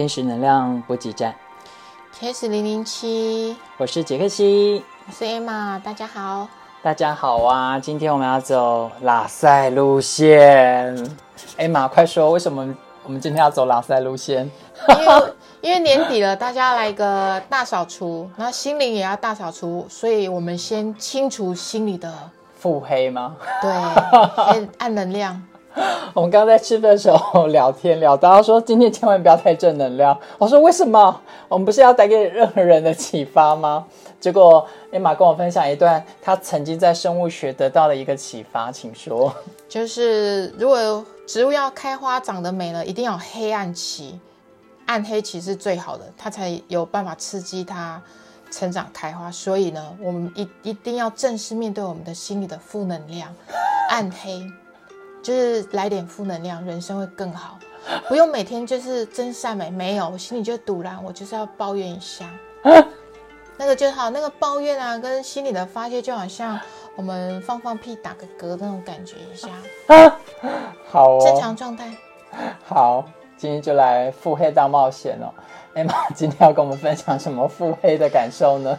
天使能量补给站，，KS 零零七，我是杰克西，我是 Emma，大家好。大家好啊！今天我们要走拉塞路线。，Emma，快说，为什么我们今天要走拉塞路线？因为因为年底了，大家来一个大扫除，那心灵也要大扫除，所以我们先清除心里的腹黑吗？对，先暗能量。我们刚刚在吃饭的时候聊天聊到说，今天千万不要太正能量。我说为什么？我们不是要带给任何人的启发吗？结果艾玛跟我分享一段她曾经在生物学得到的一个启发，请说。就是如果植物要开花长得美了，一定要黑暗期，暗黑期是最好的，它才有办法刺激它成长开花。所以呢，我们一一定要正式面对我们的心里的负能量，暗黑。就是来点负能量，人生会更好。不用每天就是真善美，没有，我心里就堵然，我就是要抱怨一下。那个就好，那个抱怨啊，跟心里的发泄，就好像我们放放屁、打个嗝那种感觉一下。好哦，正常状态。好，今天就来腹黑大冒险哦。艾玛今天要跟我们分享什么腹黑的感受呢？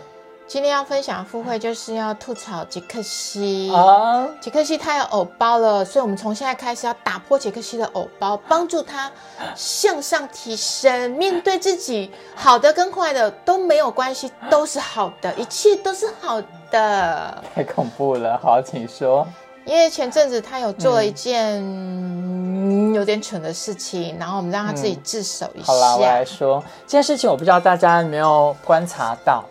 今天要分享的副会就是要吐槽杰克西啊，杰克西他有偶包了，所以我们从现在开始要打破杰克西的偶包，帮助他向上提升，面对自己好的跟坏的都没有关系，都是好的，一切都是好的。太恐怖了，好，请说。因为前阵子他有做了一件、嗯有点蠢的事情，然后我们让他自己自首一下。好啦，我来说这件事情，我不知道大家有没有观察到。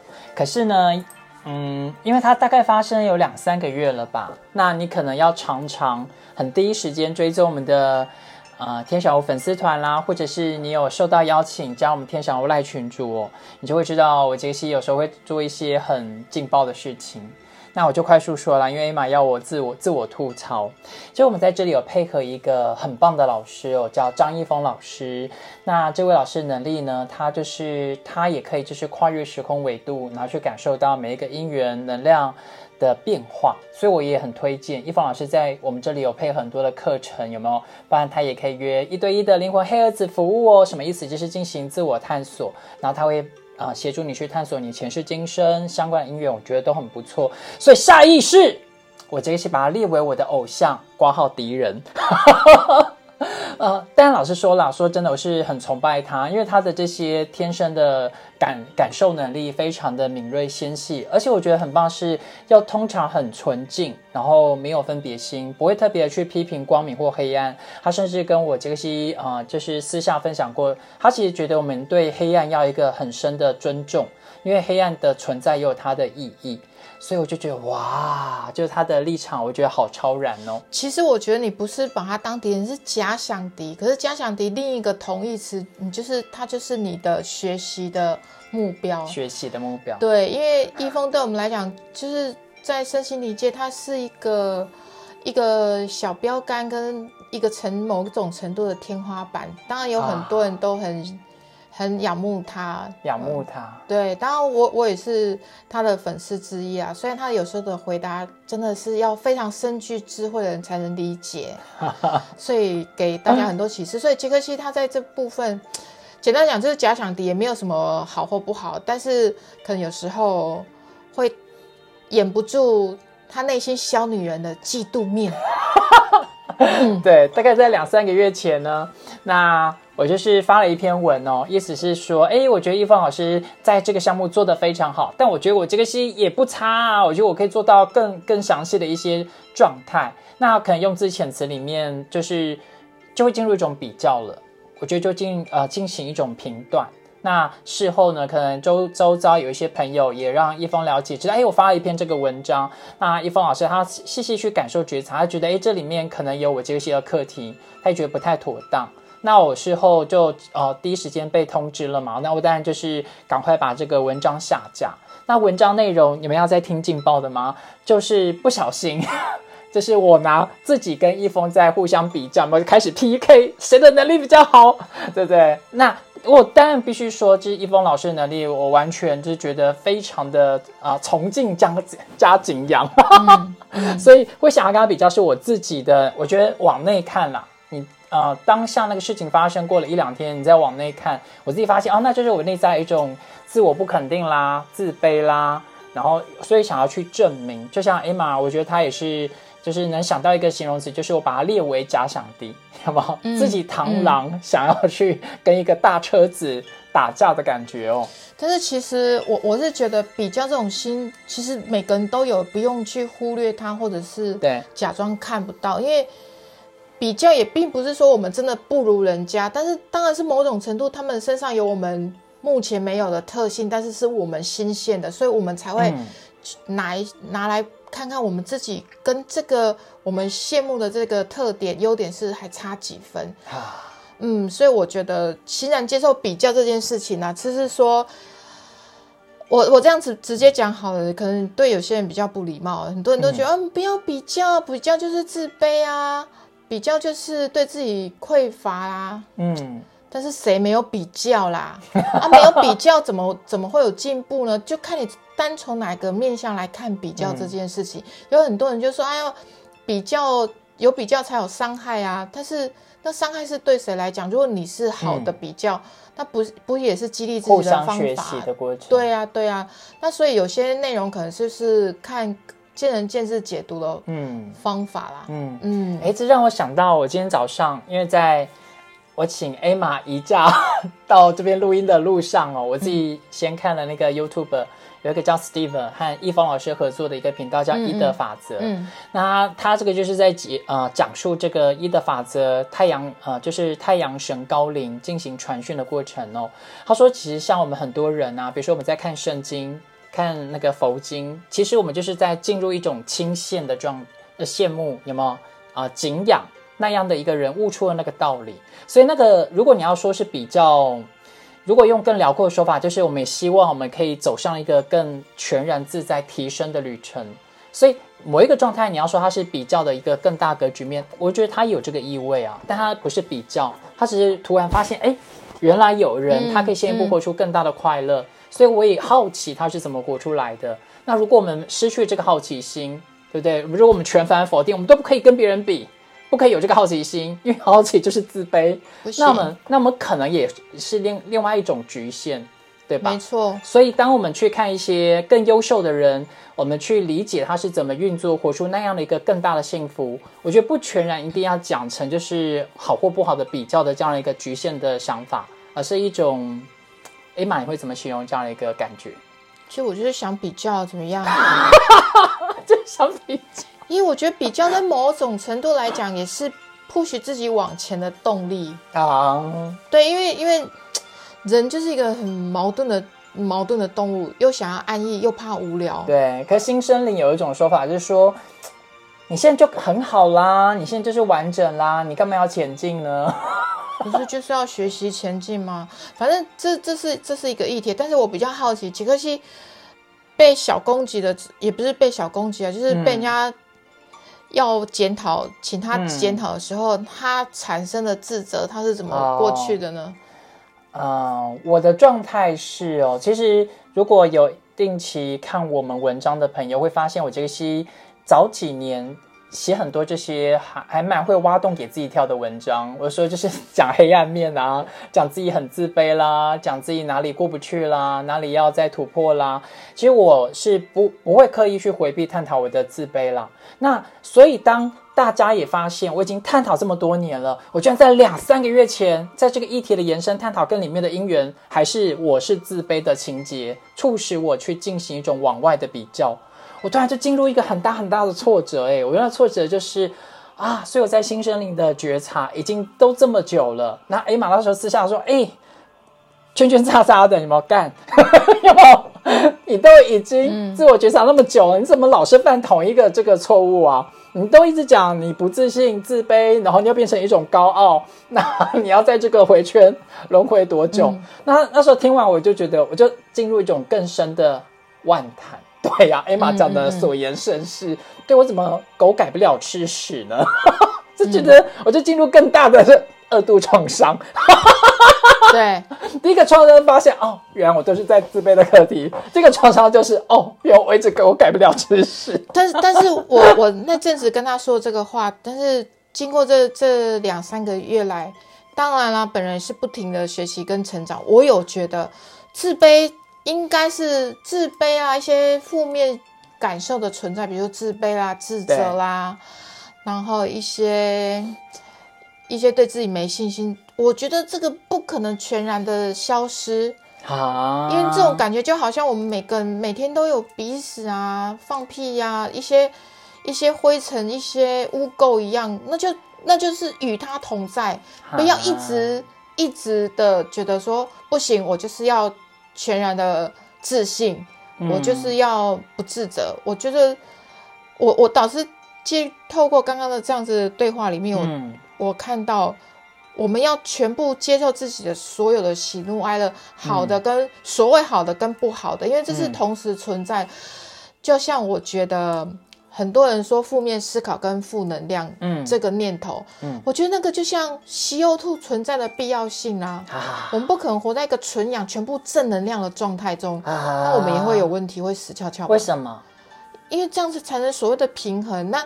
可是呢，嗯，因为它大概发生有两三个月了吧，那你可能要常常很第一时间追踪我们的呃天小屋粉丝团啦，或者是你有受到邀请加我们天小屋赖群主哦，你就会知道我杰西有时候会做一些很劲爆的事情。那我就快速说了，因为艾玛要我自我自我吐槽，就我们在这里有配合一个很棒的老师哦，叫张一峰老师。那这位老师能力呢，他就是他也可以就是跨越时空纬度，然后去感受到每一个因缘能量的变化，所以我也很推荐一峰老师在我们这里有配很多的课程，有没有？不然他也可以约一对一的灵魂黑儿子服务哦。什么意思？就是进行自我探索，然后他会。啊，协助你去探索你前世今生相关的音乐，我觉得都很不错。所以下意识，我这一期把它列为我的偶像，挂号敌人。呃，但老师说了，说真的，我是很崇拜他，因为他的这些天生的感感受能力非常的敏锐纤细，而且我觉得很棒，是要通常很纯净，然后没有分别心，不会特别去批评光明或黑暗。他甚至跟我杰克西啊、就是私下分享过，他其实觉得我们对黑暗要一个很深的尊重，因为黑暗的存在也有它的意义。所以我就觉得哇，就是他的立场，我觉得好超然哦。其实我觉得你不是把他当敌人，是假想敌。可是假想敌另一个同义词，你就是他就是你的学习的目标，学习的目标。对，因为一峰对我们来讲，就是在身心理界，他是一个一个小标杆跟一个成某种程度的天花板。当然有很多人都很。啊很仰慕他，仰慕他。嗯、对，当然我我也是他的粉丝之一啊。虽然他有时候的回答真的是要非常深具智慧的人才能理解，所以给大家很多启示。所以杰克西他在这部分，简单讲就是假想敌，也没有什么好或不好，但是可能有时候会掩不住他内心小女人的嫉妒面。嗯、对，大概在两三个月前呢，那。我就是发了一篇文哦，意思是说，哎，我觉得易峰老师在这个项目做得非常好，但我觉得我这个戏也不差啊，我觉得我可以做到更更详细的一些状态。那可能用字遣词里面，就是就会进入一种比较了。我觉得就进呃进行一种评断。那事后呢，可能周周遭有一些朋友也让一峰了解，知道哎，我发了一篇这个文章。那一峰老师他细细去感受觉察，他觉得哎，这里面可能有我这个戏的课题，他也觉得不太妥当。那我事后就呃第一时间被通知了嘛，那我当然就是赶快把这个文章下架。那文章内容你们要再听劲爆的吗？就是不小心，就是我拿自己跟易峰在互相比较，我就开始 PK 谁的能力比较好，对不对？那我当然必须说，就是一峰老师的能力，我完全就是觉得非常的啊、呃、崇敬加加敬仰，嗯嗯、所以会想要跟他比较，是我自己的，我觉得往内看啦。你呃当下那个事情发生过了一两天，你再往内看，我自己发现哦，那就是我内在一种自我不肯定啦、自卑啦，然后所以想要去证明。就像 Emma，我觉得她也是，就是能想到一个形容词，就是我把它列为假想敌，好不好？自己螳螂想要去跟一个大车子打架的感觉哦。但是其实我我是觉得比较这种心，其实每个人都有，不用去忽略它，或者是对假装看不到，因为比较也并不是说我们真的不如人家，但是当然是某种程度他们身上有我们目前没有的特性，但是是我们新鲜的，所以我们才会拿拿来看看我们自己跟这个我们羡慕的这个特点优点是还差几分。啊，嗯，所以我觉得欣然接受比较这件事情呢、只是说，我我这样子直接讲好了，可能对有些人比较不礼貌，很多人都觉得，嗯，不要比较，比较就是自卑啊，比较就是对自己匮乏啊。嗯，但是谁没有比较啦？啊，没有比较 怎么怎么会有进步呢？就看你单从哪个面向来看比较这件事情。有很多人就说，哎呦，比较有比较才有伤害啊。但是那伤害是对谁来讲？如果你是好的比较，那不不也是激励自己的方法？习的过程。对啊，对啊。那所以有些内容可能就是看见仁见智解读的嗯方法啦。嗯。嗯，哎，这让我想到，我今天早上，因为在我请 Emma 移驾 到这边录音的路上哦，我自己先看了那个 YouTube，有一个叫 Steven 和易峰老师合作的一个频道，叫伊德法则。嗯那他这个就是在解呃讲述这个伊德法则太阳呃就是太阳神高龄进行传讯的过程哦。他说，其实像我们很多人啊，比如说我们在看圣经、看那个佛经，其实我们就是在进入一种倾羡的状呃羡慕，有没有啊、敬仰那样的一个人悟出了那个道理。所以那个如果你要说是比较。如果用更辽阔的说法，就是我们也希望我们可以走上一个更全然自在、提升的旅程。所以某一个状态，你要说它是比较的一个更大格局面，我觉得它有这个意味啊，但它不是比较，它只是突然发现，哎，原来有人嗯他可以先一步活出更大的快乐，所以我也好奇他是怎么活出来的。那如果我们失去这个好奇心，对不对？如果我们全盘否定，我们都不可以跟别人比，不可以有这个好奇心，因为好奇就是自卑。那么，那么可能也是另另外一种局限，对吧？没错。所以，当我们去看一些更优秀的人，我们去理解他是怎么运作，活出那样的一个更大的幸福，我觉得不全然一定要讲成就是好或不好的比较的这样的一个局限的想法，而是一种，哎妈，你会怎么形容这样的一个感觉？其实我就是想比较怎么样，就想比较，因为我觉得比较在某种程度来讲也是 push 自己往前的动力。啊，对，因为因为人就是一个很矛盾的矛盾的动物，又想要安逸，又怕无聊。对。可是新生灵有一种说法，就是说，你现在就很好啦，你现在就是完整啦，你干嘛要前进呢？不是就是要学习前进吗？反正这这是这是一个议题，但是我比较好奇，杰克西被小攻击的，也不是被小攻击啊，就是被人家要检讨，请他嗯检讨的时候，他产生的自责，他是怎么哦过去的呢？嗯，我的状态是哦，其实如果有定期看我们文章的朋友会发现，我这个西早几年写很多这些还还蛮会挖洞给自己跳的文章。我说就是 讲黑暗面啊，讲自己很自卑啦，讲自己哪里过不去啦，哪里要再突破啦。其实我是不不会刻意去回避探讨我的自卑啦。那所以当大家也发现我已经探讨这么多年了，我居然在两三个月前，在这个议题的延伸探讨跟里面的因缘，还是我是自卑的情节，促使我去进行一种往外的比较。我突然就进入一个很大很大的挫折、哎，我原来挫折就是啊，所以我在新生灵的觉察已经都这么久了。那艾玛那时候私下说，哎、圈圈叉叉的，有没有干？有没有？你都已经自我觉察那么久了，你怎么老是犯同一个这个错误啊？你都一直讲你不自信、自卑，然后你要变成一种高傲，那你要在这个回圈轮回多久？那那时候听完，我就觉得，我就进入一种更深的万叹。对呀、艾玛讲的所言甚是。对我怎么狗改不了吃屎呢？就觉得我就进入更大的二度创伤。对，第一个创伤发现哦，原来我都是在自卑的课题。这个创伤就是哦，原来我一直狗改不了吃屎。但是 但是我我那阵子跟他说这个话，但是经过这这两三个月来，当然啦，本人是不停的学习跟成长。我有觉得自卑应该是自卑啊，一些负面感受的存在，比如说自卑啦、自责啦，然后一些一些对自己没信心。我觉得这个不可能全然的消失。啊，因为这种感觉就好像我们每个人每天都有鼻屎啊、放屁呀、一些一些灰尘、一些污垢一样，那就那就是与他同在，不要一直一直的觉得说不行，我就是要全然的自信，我就是要不自责。我觉得我我导师接透过刚刚的这样子对话里面，我我看到。我们要全部接受自己的所有的喜怒哀乐，好的跟所谓好的跟不好的，因为这是同时存在。就像我觉得很多人说负面思考跟负能量，嗯，这个念头，嗯，我觉得那个就像 CO2 存在的必要性啊。我们不可能活在一个纯氧、全部正能量的状态中，那我们也会有问题，会死翘翘。为什么？因为这样子才能所谓的平衡。那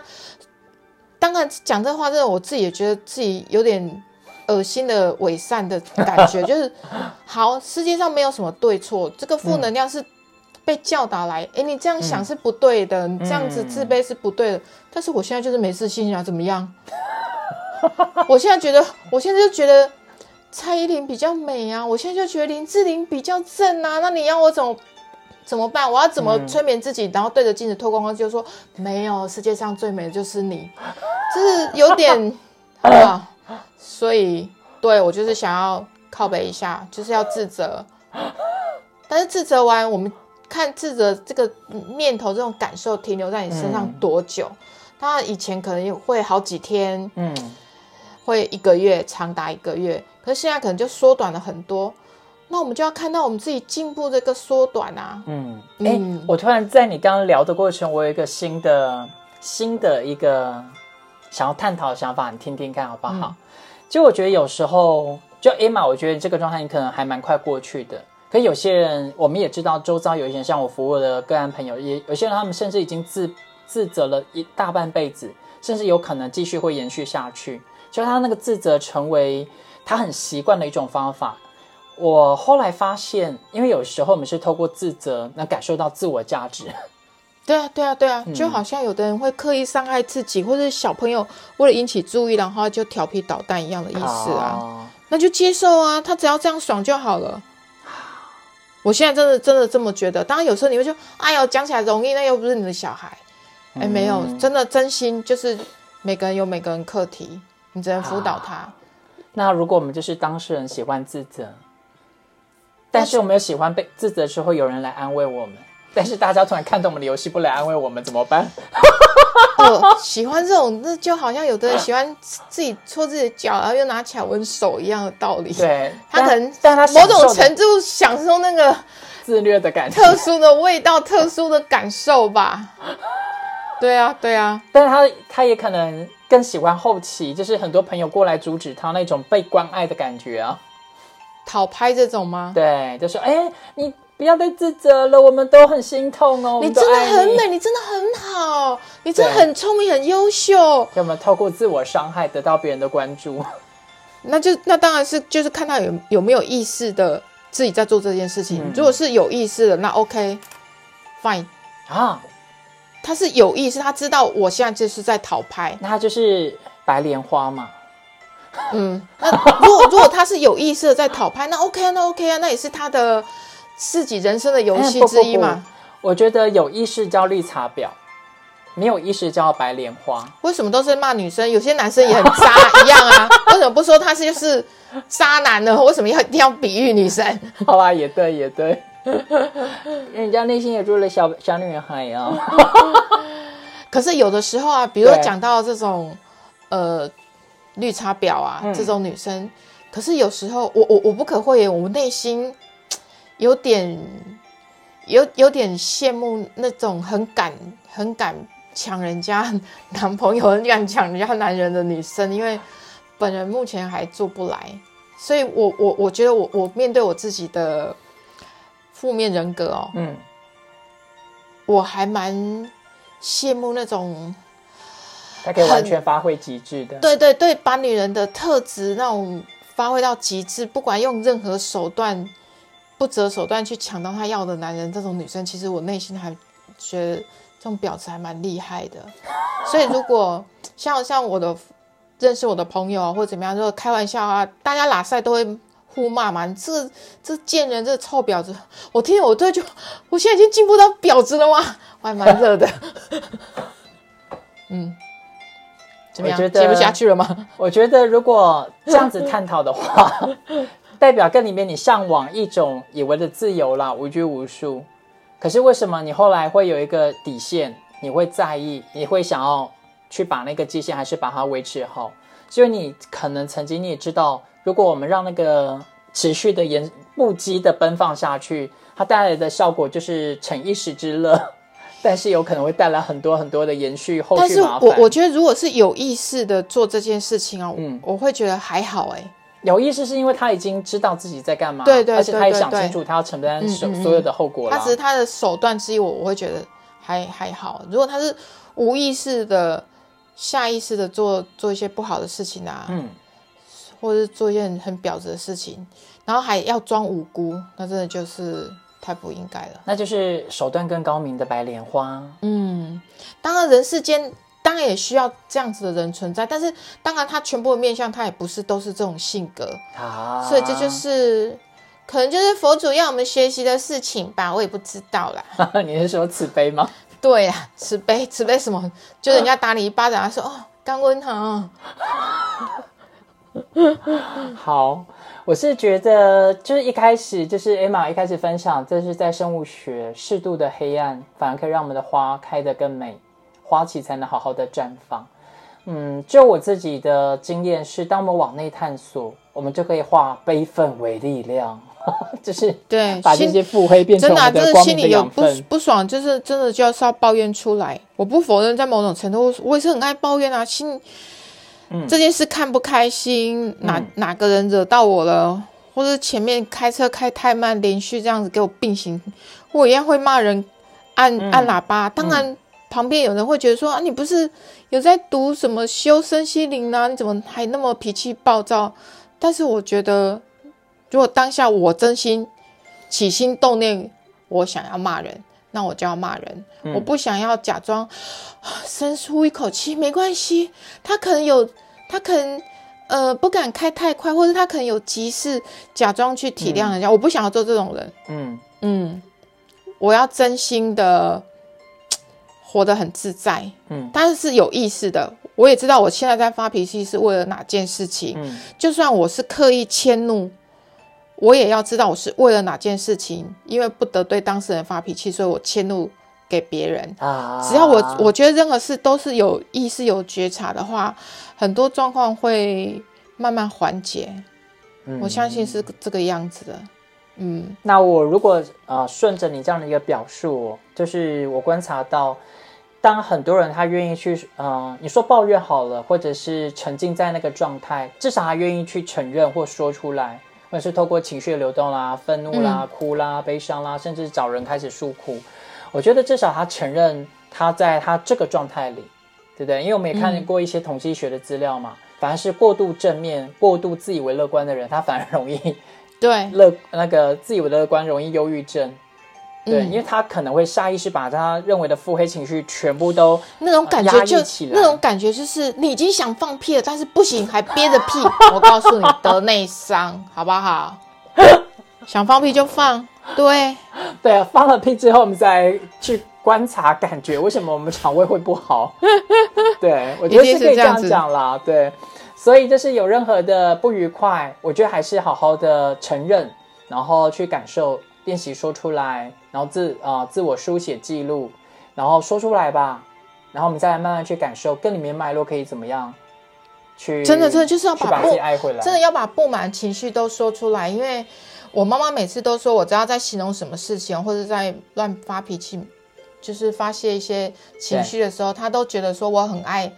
当然讲这话，真的我自己也觉得自己有点。恶心的伪善的感觉，就是好。世界上没有什么对错，这个负能量是被教导来。哎，你这样想是不对的，你这样子自卑是不对的。但是我现在就是没自信啊，怎么样？我现在觉得，我现在就觉得蔡依林比较美啊，我现在就觉得林志玲比较正啊。那你要我怎么怎么办？我要怎么催眠自己，然后对着镜子脱光光就说没有，世界上最美的就是你，就是有点 啊。所以，对我就是想要靠北一下，就是要自责。但是自责完，我们看自责这个念头、这种感受停留在你身上多久？当然，以前可能会好几天，嗯，会一个月，长达一个月。可是现在可能就缩短了很多。那我们就要看到我们自己进步这个缩短啊。嗯，哎，我突然在你刚刚聊的过程，我有一个新的、新的一个想要探讨的想法，你听听看好不好？就我觉得有时候，就 Emma，我觉得这个状态你可能还蛮快过去的。可有些人，我们也知道，周遭有一些像我服务的个案朋友，也有些人他们甚至已经自自责了一大半辈子，甚至有可能继续会延续下去。就他那个自责成为他很习惯的一种方法。我后来发现，因为有时候我们是透过自责，能感受到自我价值。对啊，对啊，对啊，就好像有的人会刻意伤害自己，或者小朋友为了引起注意，然后就调皮捣蛋一样的意思啊，那就接受啊，他只要这样爽就好了。我现在真的真的这么觉得。当然有时候你会说，哎呦，讲起来容易，那又不是你的小孩。哎，没有，真的真心就是每个人有每个人课题，你只能辅导他。那如果我们就是当事人，喜欢自责，但是我们又喜欢被自责的时候有人来安慰我们。但是大家突然看懂我们的游戏，不来安慰我们怎么办？哦，喜欢这种，那就好像有的人喜欢自己搓自己的脚，然后又拿起来闻手一样的道理。对，他可能但他某种程度享受那个自虐的感觉，特殊的味道，特殊的感受吧。对啊，对啊。但是他他也可能更喜欢后期，就是很多朋友过来阻止他那种被关爱的感觉啊。讨拍这种吗？对，就说哎你。不要再自责了，我们都很心痛哦。你真的很美，你真的很好，你真的很聪明，很优秀。有没有透过自我伤害得到别人的关注？那就那当然是就是看他有有没有意识的自己在做这件事情。如果是有意识的，那 OK，fine 啊。他是有意识，他知道我现在就是在讨拍，那他就是白莲花嘛。嗯，那如果如果他是有意识的在讨拍，那 OK 啊，那 OK 啊，那也是他的。自己人生的游戏之一嘛？我觉得有意识叫绿茶婊，没有意识叫白莲花。为什么都是骂女生？有些男生也很渣一样啊？为什么不说他是就是渣男呢？为什么要一定要比喻女生？好吧，也对，也对。人家内心也住了小小女孩啊。可是有的时候啊，比如讲到这种呃绿茶婊啊这种女生，可是有时候我我我不可讳言，我内心。有点，有有点羡慕那种很敢、很敢抢人家 男朋友、很敢抢人家男人的女生，因为本人目前还做不来，所以我我我觉得我我面对我自己的负面人格哦，嗯，我还蛮羡慕那种他可以完全发挥极致的。对对对，把女人的特质那种发挥到极致，不管用任何手段，不择手段去抢到她要的男人，这种女生，其实我内心还觉得这种婊子还蛮厉害的。所以如果像像我的认识我的朋友啊，或者怎么样，就开玩笑啊，大家拉塞都会互骂嘛，你这这贱人，这臭婊子！我听我这就，我现在已经进步到婊子了吗？我还蛮热的。嗯，怎么样？接不下去了吗？我觉得如果这样子探讨的话，代表更里面你向往一种以为的自由啦，无拘无束。可是为什么你后来会有一个底线？你会在意，你会想要去把那个界限还是把它维持好？是因为你可能曾经你也知道，如果我们让那个持续的延不羁的奔放下去，它带来的效果就是逞一时之乐，但是有可能会带来很多很多的延续后但是续麻烦。我我觉得，如果是有意识的做这件事情啊，嗯我会觉得还好哎、有意识是因为他已经知道自己在干嘛，对对而且他也对对对想清楚他要承担所所有的后果了。他只是他的手段之一，我我会觉得还还好。如果他是无意识的、下意识的做做一些不好的事情啊，嗯，或者是做一件很很婊子的事情，然后还要装无辜，那真的就是太不应该了。那就是手段更高明的白莲花。嗯，当然人世间当然也需要这样子的人存在，但是当然他全部的面相他也不是都是这种性格，啊，所以这就是可能就是佛祖要我们学习的事情吧，我也不知道啦。你是说慈悲吗？对呀、慈悲慈悲什么？就人家打你一巴掌，他说 哦，刚温好，好，我是觉得就是一开始就是 Emma 一开始分享，这是在生物学适度的黑暗，反而可以让我们的花开得更美，花期才能好好的绽放。嗯，就我自己的经验是，当我们往内探索，我们就可以化悲愤为力量，就是对，把这心些腹黑变成我真的、啊，就是心里有不。不爽，就是真的就是要抱怨出来。我不否认，在某种程度，我也是很爱抱怨啊。心，这件事看不开心，哪、嗯哪个人惹到我了，或者前面开车开太慢，连续这样子给我并行，我一样会骂人，按、嗯按喇叭。当然，旁边有人会觉得说啊，你不是有在读什么修身心灵啊？你怎么还那么脾气暴躁？但是我觉得，如果当下我真心起心动念，我想要骂人，那我就要骂人。我不想要假装啊深呼一口气，没关系。他可能有，他可能呃不敢开太快，或者他可能有急事，假装去体谅人家。我不想要做这种人。嗯嗯，我要真心的活得很自在。嗯但是有意识的，我也知道我现在在发脾气是为了哪件事情。嗯就算我是刻意迁怒，我也要知道我是为了哪件事情，因为不得对当事人发脾气，所以我迁怒给别人。啊，只要我我觉得任何事都是有意识、有觉察的话，很多状况会慢慢缓解。嗯我相信是这个样子的。嗯那我如果呃顺着你这样的一个表述哦，就是我观察到，当很多人他愿意去呃你说抱怨好了，或者是沉浸在那个状态，至少他愿意去承认或说出来，或者是透过情绪的流动啦、愤怒啦、哭啦、悲伤啦，甚至找人开始诉苦。我觉得至少他承认他在他这个状态里，对不对？因为我们也看过一些统计学的资料嘛，反而是过度正面、过度自以为乐观的人，他反而容易对，乐那个自以为乐观容易忧郁症，对，嗯因为他可能会下意识把他认为的腹黑情绪全部都那种感觉就那种感觉就是你已经想放屁了，但是不行，还憋着屁。我告诉你，得内伤，好不好？想放屁就放，对，对啊，放了屁之后，我们再去观察感觉为什么我们肠胃会不好。对，我觉得是是可以这样讲啦。对，所以就是有任何的不愉快，我觉得还是好好的承认，然后去感受，练习说出来，然后自啊、自我书写记录，然后说出来吧，然后我们再来慢慢去感受，更里面脉络可以怎么样去真的真的就是要把不真的要把不满情绪都说出来，因为我妈妈每次都说，我只要在形容什么事情或者在乱发脾气，就是发泄一些情绪的时候，她都觉得说我很爱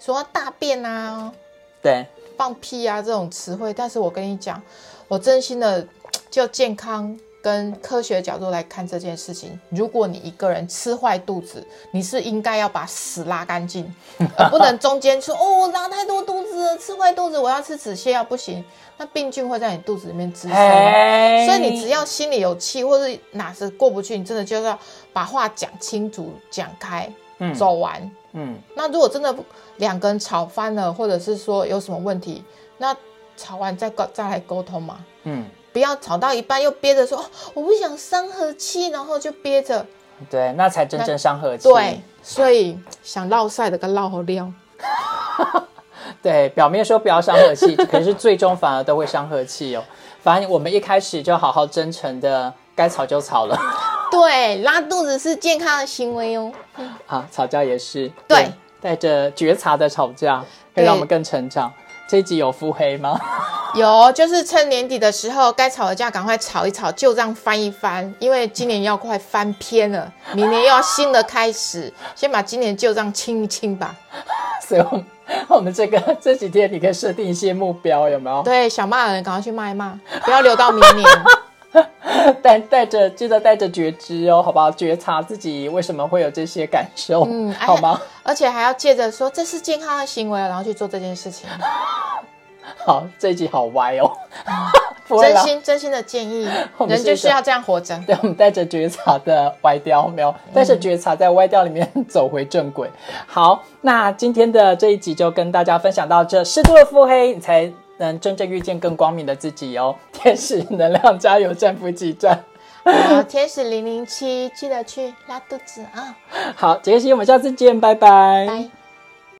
说大便啊、对，放屁啊这种词汇。但是我跟你讲，我真心的就健康跟科学角度来看这件事情，如果你一个人吃坏肚子，你是应该要把屎拉干净，而不能中间说哦，我拉太多肚子了，吃坏肚子，我要吃止泻药，不行，那病菌会在你肚子里面滋生。嘿所以你只要心里有气，或是哪是过不去，你真的就是要把话讲清楚、讲开，嗯走完。嗯那如果真的两个人吵翻了，或者是说有什么问题，那吵完再沟再来沟通嘛，嗯，不要吵到一半又憋着说、哦我不想伤和气，然后就憋着。对，那才真正伤和气。对，所以想落晒的跟落好料。对，表面说不要伤和气，可是最终反而都会伤和气哦。反正我们一开始就好好真诚的，该吵就吵了 对，拉肚子是健康的行为哦。啊，吵架也是对，带着觉察的吵架，可以让我们更成长。这一集有腹黑吗？有，就是趁年底的时候，该吵的架赶快吵一吵，旧账翻一翻，因为今年要快翻篇了，明年又要新的开始，先把今年旧账清一清吧。所以我们我们这个这几天你可以设定一些目标，有没有？对，想骂的人赶快去骂一骂，不要留到明年。带带着记得带着觉知哦，好不好？觉察自己为什么会有这些感受，嗯 哎好吗？而且还要借着说这是健康的行为，然后去做这件事情。好，这一集好歪哦，真。心真心的建议，人就是要这样活着。对，我们带着觉察的歪掉，没有带着觉察在歪掉里面走回正轨。好，那今天的这一集就跟大家分享到这，适度的腹黑，你才能真正遇见更光明的自己哦。天使能量加油站补给站。好，天使零零七，记得去拉肚子啊，好，杰西，我们下次见，拜拜。拜。